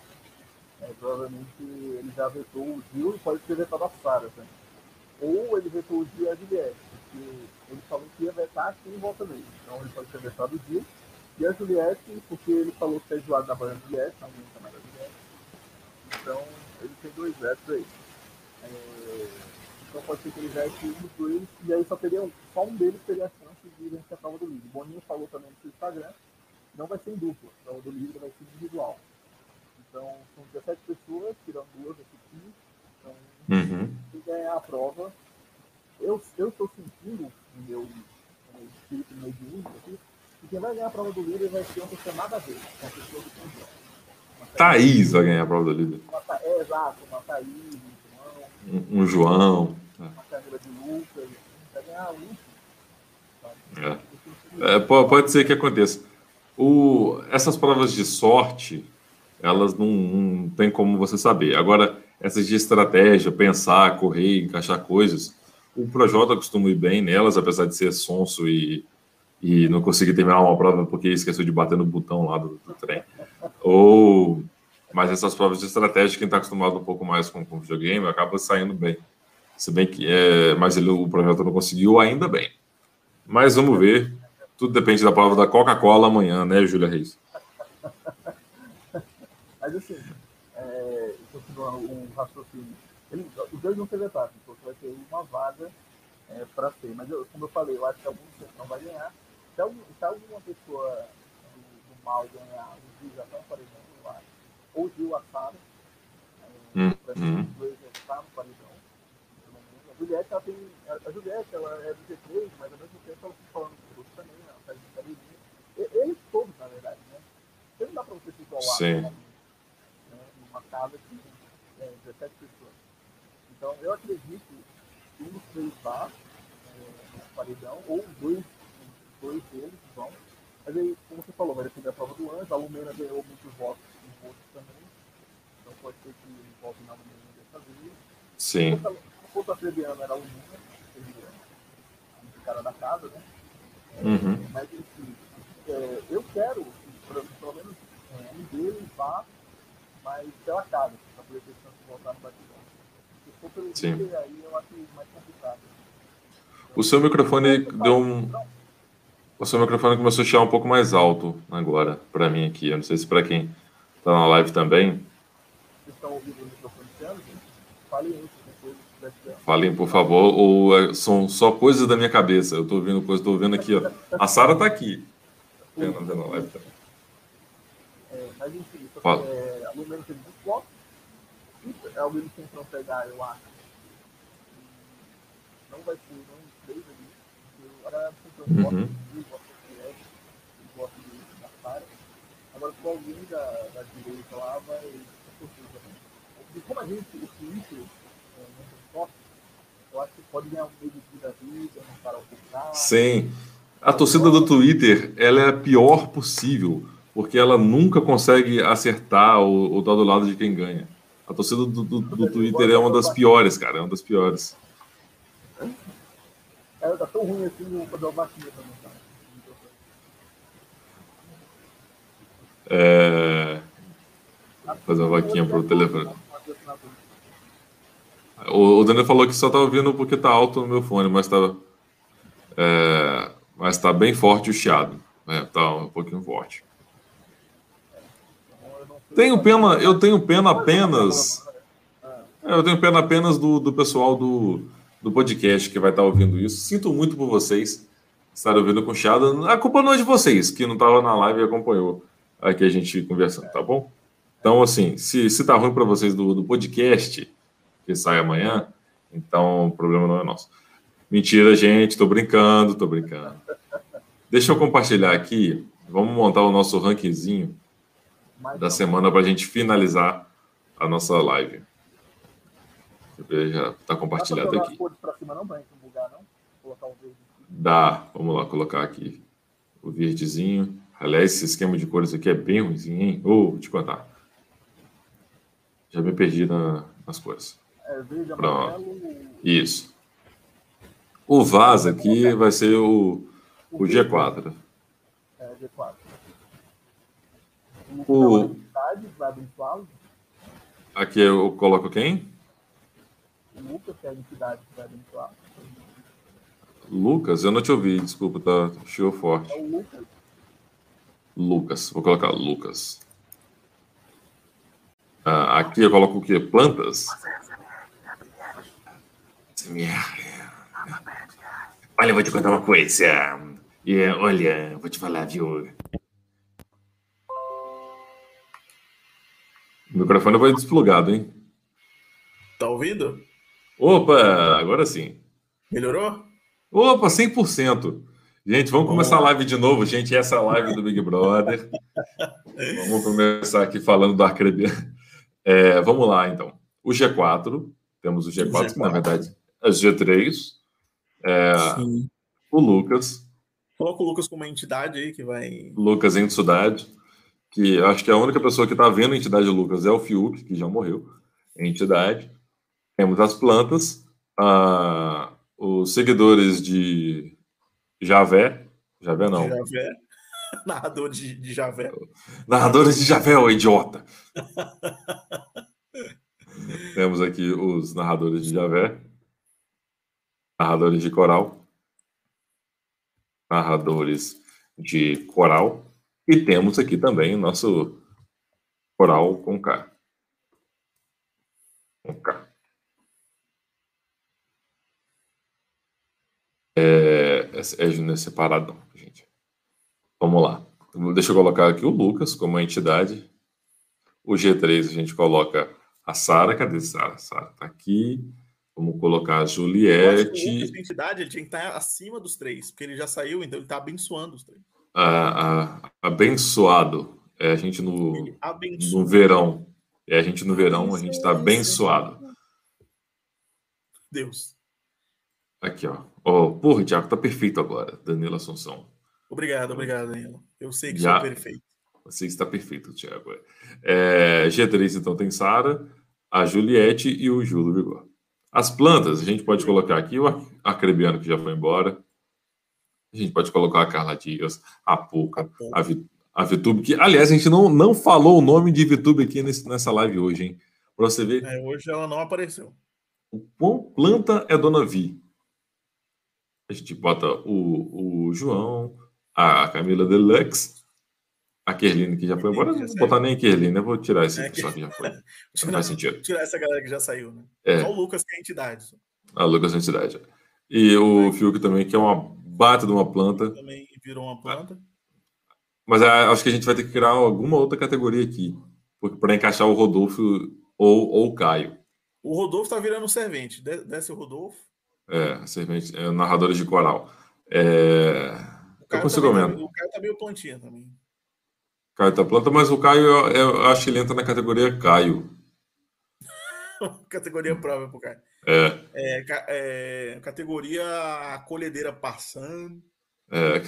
é, provavelmente ele já vetou o Gil e pode ter vetado a Sara também. Ou ele vetou o Gil e a Juliette, porque ele falou que ia vetar quem volta nele. Então ele pode ter vetado o Gil e a Juliette, porque ele falou que é enjoado da da Juliette, não aguenta mais da Juliette. Então ele tem dois vetos aí. É, então pode ser que ele veste um dos dois, e aí só teria um, só um deles teria a chance de vencer a prova do livro. Boninho falou também no seu Instagram, não vai ser em dupla, a prova do livro vai ser individual. Então, são 17 pessoas, tirando duas aqui. Então, uhum. quem ganhar a prova, eu estou sentindo no meu, no meu espírito, no meu diúnico aqui, que quem vai ganhar a prova do líder vai ser uma pessoa nada a ver com a pessoa do conjunto. Thaís vai ganhar a prova do líder. Uma, é, exato, uma Thaís, um João. Um, um João. Uma Camila de Lucas. Vai ganhar um. É. É, pode ser que aconteça. O, essas provas de sorte, elas não, não tem como você saber. Agora, essas de estratégia, pensar, correr, encaixar coisas, o Projota costuma ir bem nelas, apesar de ser sonso e, e não conseguir terminar uma prova porque esqueceu de bater no botão lá do, do trem. Ou, mas essas provas de estratégia, quem está acostumado um pouco mais com, com videogame, acaba saindo bem. Se bem que é, mas ele, o Projota não conseguiu ainda bem. Mas vamos ver. Tudo depende da prova da Coca-Cola amanhã, né, Júlia Reis? Mas assim, é, continuando o raciocínio, ele, os dois vão ser vetados, então vai ter uma vaga é, para ser. Mas eu, como eu falei, eu acho que algum não vai ganhar. Se, algum, se alguma pessoa do, do, mal ganhar, o Gil está aparecendo no ar, ou o Gil assado, é, hum, para mim, os dois no paredão. A Juliette, ela tem. A, Juliette, ela é do G3, mas ao mesmo tempo ela está falando com o também, ela faz de Eles todos, na verdade, né? Porque não dá para você se isolar. Sim. Né? uma casa de é, 17 pessoas. Então, eu acredito que um dos três vá é, no paredão, ou dois, dois deles vão. Mas aí, como você falou, vai depender da prova do anjo. A Lumena ganhou muitos votos em votos também. Então, pode ser que volte na Lumena dessa vez. Sim. Se fosse a Fabiana, era a Lumena, seria o cara da casa, né? Uhum. Mas, enfim, é, eu quero que, pelo menos, é, um deles vá mas pela casa, para poder ter chance de voltar no batidão. Se for pelo Sim. Líder, aí eu acho mais complicado. O seu microfone deu um. O seu microfone começou a chiar um pouco mais alto agora, para mim aqui. Eu não sei se para quem está na live também. Vocês estão ouvindo o microfone chiando? Falem aí, Falem, por favor, ou é, são só coisas da minha cabeça. Eu estou ouvindo coisas, estou ouvindo aqui, ó. A Sara está aqui. Vendo, vendo a live também. É, mas enfim, Fala. É, teve votos. É o Willis tentam pegar, eu acho. Não vai ser não três ali. Agora tem um voto de voto de Ed, voto de da Sara. Agora se alguém da, da direita lá vai e como a gente, o Twitter, é, não tem voto, eu acho que pode ganhar um meio de da vida, não parar o focar. Sim. A torcida do Twitter, ela é a pior possível porque ela nunca consegue acertar ou, ou tá do lado de quem ganha. A torcida do, do, do Twitter é uma das piores, cara, é uma das piores. É, tá tão ruim assim, vou fazer uma vaquinha também, tá? É... Fazer uma vaquinha pro telefone. O, o Daniel falou que só tá ouvindo porque tá alto no meu fone, mas tá, é, mas tá bem forte o chiado. É, tá um pouquinho forte. Tenho pena, eu tenho pena apenas. É, eu tenho pena apenas do, do pessoal do, do podcast que vai estar ouvindo isso. Sinto muito por vocês estarem ouvindo com chiado. A culpa não é de vocês, que não estava na live e acompanhou aqui a gente conversando, tá bom? Então, assim, se, se tá ruim para vocês do, do podcast, que sai amanhã, então o problema não é nosso. Mentira, gente, tô brincando, tô brincando. Deixa eu compartilhar aqui. Vamos montar o nosso rankingzinho da semana para a gente finalizar a nossa live. Já está compartilhado aqui. Dá, vamos lá colocar aqui o verdezinho. Aliás, esse esquema de cores aqui é bem ruimzinho, hein? Ou, oh, vou te contar. Já me perdi na, nas coisas. É, verde, amarelo. Isso. O Vaz aqui vai ser o, o G4. É, G4. O... Abençoá-lo. Aqui eu coloco quem? Lucas, que é a entidade que vai abençoar. Lucas, eu não te ouvi, desculpa, tá chiou forte. É o Lucas. Lucas, vou colocar Lucas. Ah, aqui eu coloco o quê? Plantas? Olha, eu vou te contar uma coisa. É, olha, vou te falar, viu? O microfone foi desplugado, hein? Tá ouvindo? Opa, agora sim. Melhorou? Opa, 100%. Gente, vamos começar a live de novo, gente. Essa é a live do Big Brother. vamos começar aqui falando do Arcrebiano. É, vamos lá, então. O G4, temos o G4, o G4. que na verdade é o G3. É, o Lucas. Coloca o Lucas como uma entidade aí que vai. Lucas entidade, que acho que a única pessoa que está vendo a entidade Lucas é o Fiuk, que já morreu. Entidade. Temos as plantas, a, os seguidores de Javé. Javé não. Javé. Narrador de, de Javé. Narradores de Javé, ô idiota. Temos aqui os narradores de Javé. Narradores de coral. Narradores de coral. E temos aqui também o nosso coral com K. Com K. É, é, é separado, gente. Vamos lá. Deixa eu colocar aqui o Lucas como entidade. O G3 a gente coloca a Sara. Cadê Sara? Sara tá aqui. Vamos colocar a Juliette. O Lucas, entidade, ele tinha que estar acima dos três, porque ele já saiu, então ele está abençoando os três. A, a, abençoado. É a gente no, no verão. É a gente no verão, a gente está abençoado. Deus. Aqui, ó. Oh, porra, Thiago, tá perfeito agora, Danilo Assunção. Obrigado, obrigado, Danilo. Eu sei que Já, sou perfeito. Eu que está perfeito, Thiago. É, G3, então, tem Sara, a Juliette e o Júlio Vigor. As plantas, a gente pode colocar aqui o Acrebiano, que já foi embora. A gente pode colocar a Carla Dias, a Puca, a, a Vitube, que, aliás, a gente não, não falou o nome de Vitube aqui nesse, nessa live hoje, hein? Para você ver. É, hoje ela não apareceu. O quão planta é Dona Vi? A gente bota o, o João, a Camila Deluxe, a Kerline, que já foi embora. Não vou botar nem a Kerline, eu vou tirar esse é pessoal que... já foi. não faz sentido. Tirar essa galera que já saiu, né? É. Só o Lucas que é entidade. A Lucas é entidade. E o Fiuk também, que é uma bata de uma planta. Também virou uma planta. Mas é, acho que a gente vai ter que criar alguma outra categoria aqui. Para encaixar o Rodolfo ou, ou o Caio. O Rodolfo tá virando servente. Desce o Rodolfo. É, servente, é, narradores de coral. É... Eu consigo tá O Caio tá meio plantinha também. Caio tá planta, mas o Caio, eu, eu acho que ele entra na categoria Caio. categoria própria pro Caio. É. é, é categoria colhedeira passando. É,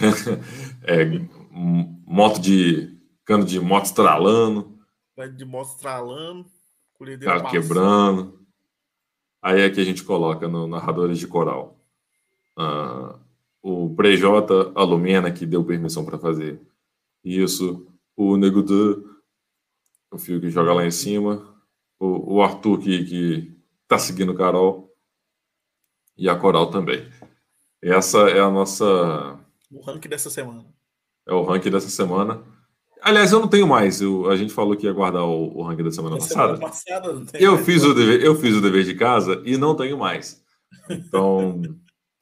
é, moto de. cano de moto estralando. De moto estralando. Colhedeira Cara quebrando. Aí aqui a gente coloca no narradores de coral. Uh, o Prejota Alumena, que deu permissão para fazer isso. O Nego o fio que joga lá em cima. O, o Arthur, que, que tá seguindo o Carol. E a Coral também. Essa é a nossa. O ranking dessa semana. É o ranking dessa semana. Aliás, eu não tenho mais. Eu, a gente falou que ia guardar o, o ranking da semana da passada. Semana passada eu, mais. fiz o dever, eu fiz o dever de casa e não tenho mais. Então,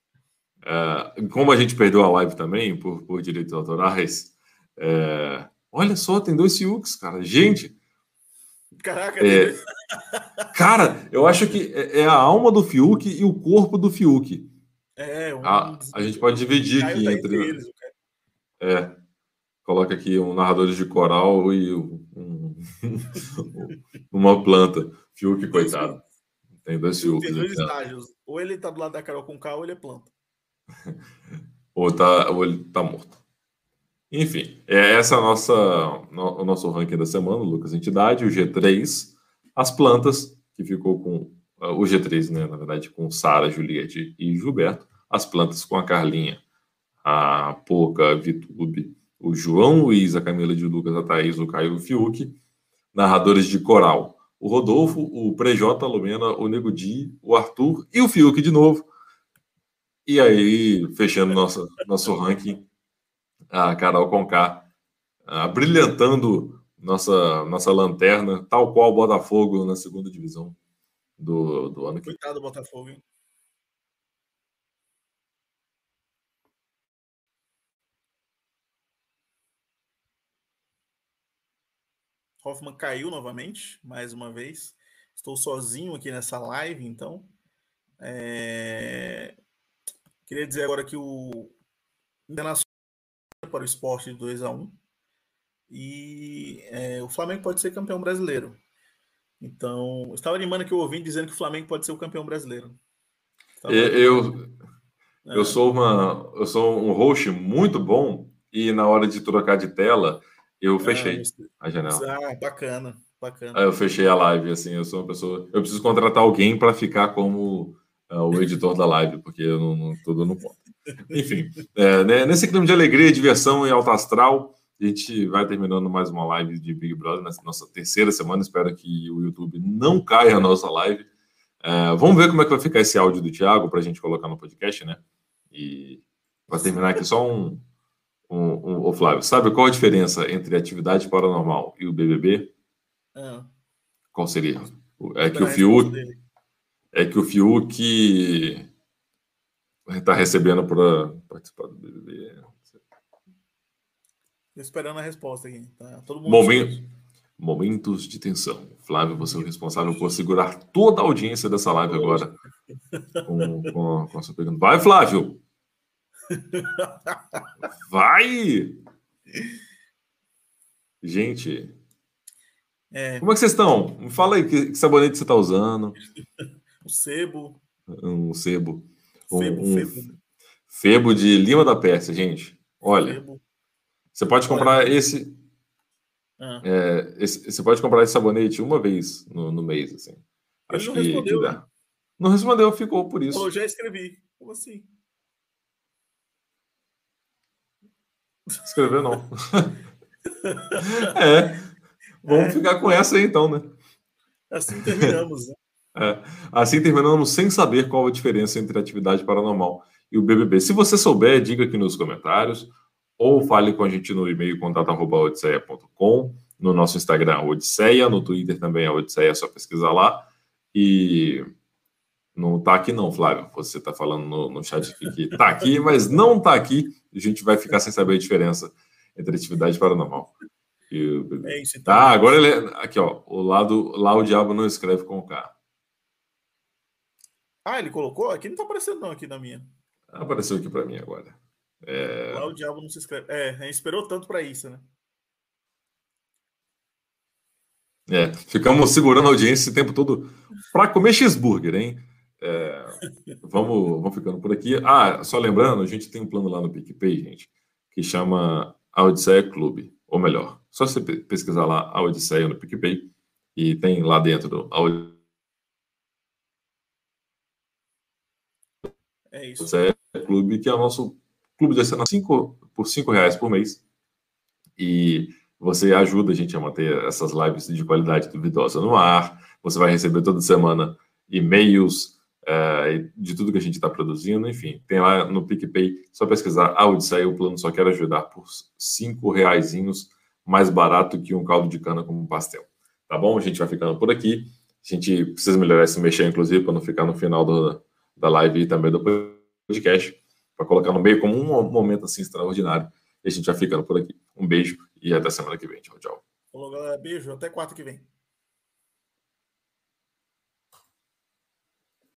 é, como a gente perdeu a live também por, por direitos autorais, é, olha só, tem dois Fiuks, cara. Gente. Caraca, é, cara, eu acho que é, é a alma do Fiuk e o corpo do Fiuk. É, um... a, a gente pode dividir aqui tá entre. Eles, é. Coloca aqui um narrador de coral e um, uma planta. Fiuk, coitado. Tem dois Fiuk. Tem dois estágios. Ou ele tá do lado da Carol com K ou ele é planta. ou, tá, ou ele tá morto. Enfim, é essa nossa, o nosso ranking da semana, Lucas Entidade, o G3, As plantas, que ficou com o G3, né, na verdade, com Sara, Juliette e Gilberto. As plantas com a Carlinha, a Poca, Vitube, o João Luiz, a Camila de Lucas, a Thaís, o Caio o Fiuk. Narradores de coral, o Rodolfo, o Prejota, a Lumena, o Nego Di, o Arthur e o Fiuk de novo. E aí, fechando nosso, nosso ranking, a Carol Conká, uh, brilhantando nossa, nossa lanterna, tal qual o Botafogo na segunda divisão do, do ano que Coitado do Botafogo, hein? Hoffman caiu novamente, mais uma vez. Estou sozinho aqui nessa live, então. É... Queria dizer agora que o Internacional para o esporte de 2 a 1 e é, o Flamengo pode ser campeão brasileiro. Então, eu estava animando que eu ouvi dizendo que o Flamengo pode ser o campeão brasileiro. Estava... Eu, eu, é. sou uma, eu sou um host muito bom e na hora de trocar de tela, eu fechei ah, a janela. Ah, bacana, bacana. Aí eu fechei a live, assim, eu sou uma pessoa. Eu preciso contratar alguém para ficar como uh, o editor da live, porque eu não, não tudo não conta. Enfim, é, né, nesse clima de alegria, diversão e alto astral, a gente vai terminando mais uma live de Big Brother nessa nossa terceira semana. Espero que o YouTube não caia a nossa live. É, vamos ver como é que vai ficar esse áudio do Thiago para a gente colocar no podcast, né? E para terminar aqui, só um, um, um, um, Flávio, sabe qual a diferença entre atividade paranormal e o BBB? É. Qual seria? É que o Fiuk é que o Fiuk está recebendo para participar do BBB. esperando a resposta aqui. Tá? Todo mundo Momento, momentos de tensão. Flávio, você é o responsável por segurar toda a audiência dessa live agora. Com, com, com a sua pergunta. Vai, Flávio! Vai! Gente, é. como é que vocês estão? Me fala aí, que, que sabonete você está usando? Um sebo. Um sebo. Febo, um febo. febo de Lima da Pérsia, gente. Olha, febo. você pode comprar Olha. esse, ah. é, esse, Você pode comprar esse sabonete uma vez no, no mês, assim. Ele Acho não que, respondeu, que né? Não respondeu, ficou por isso. Eu já escrevi. Como assim? Escreveu não. é. Vamos é. ficar com essa aí então, né? Assim terminamos, né? É. Assim terminamos sem saber qual a diferença entre atividade paranormal e o BBB. Se você souber, diga aqui nos comentários ou fale com a gente no e-mail contato.odisseia.com, no nosso Instagram, Odisseia, no Twitter também é Odisseia, é só pesquisar lá. E não tá aqui não, Flávio. Você tá falando no, no chat aqui que tá aqui, mas não tá aqui. A gente vai ficar sem saber a diferença entre atividade paranormal. E, é isso, então. Tá, agora ele é, aqui, ó. O lado lá o diabo não escreve com K. Ah, ele colocou? Aqui não tá aparecendo não aqui na minha. Apareceu aqui para mim agora. É... Lá o diabo não se escreve. É, a gente esperou tanto para isso, né? É, ficamos segurando a audiência esse tempo todo para comer cheeseburger, hein? É, vamos, vamos ficando por aqui. Ah, só lembrando, a gente tem um plano lá no PicPay, gente, que chama a Odisseia Clube. Ou melhor, só você pesquisar lá a Odisseia no PicPay e tem lá dentro a É isso. Odisseia Clube, que é o nosso clube de assinatura cinco, por cinco reais por mês. E você ajuda a gente a manter essas lives de qualidade duvidosa no ar. Você vai receber toda semana e-mails é, de tudo que a gente está produzindo, enfim, tem lá no PicPay, só pesquisar a Odisseia, o plano só quer ajudar por cinco reais mais barato que um caldo de cana como pastel. Tá bom? A gente vai ficando por aqui. A gente precisa melhorar esse mexer, inclusive, para não ficar no final do, da live e também do podcast, para colocar no meio como um momento assim extraordinário. E a gente vai ficando por aqui. Um beijo e até semana que vem. Tchau, tchau. Falou, galera. Beijo. Até quarta que vem.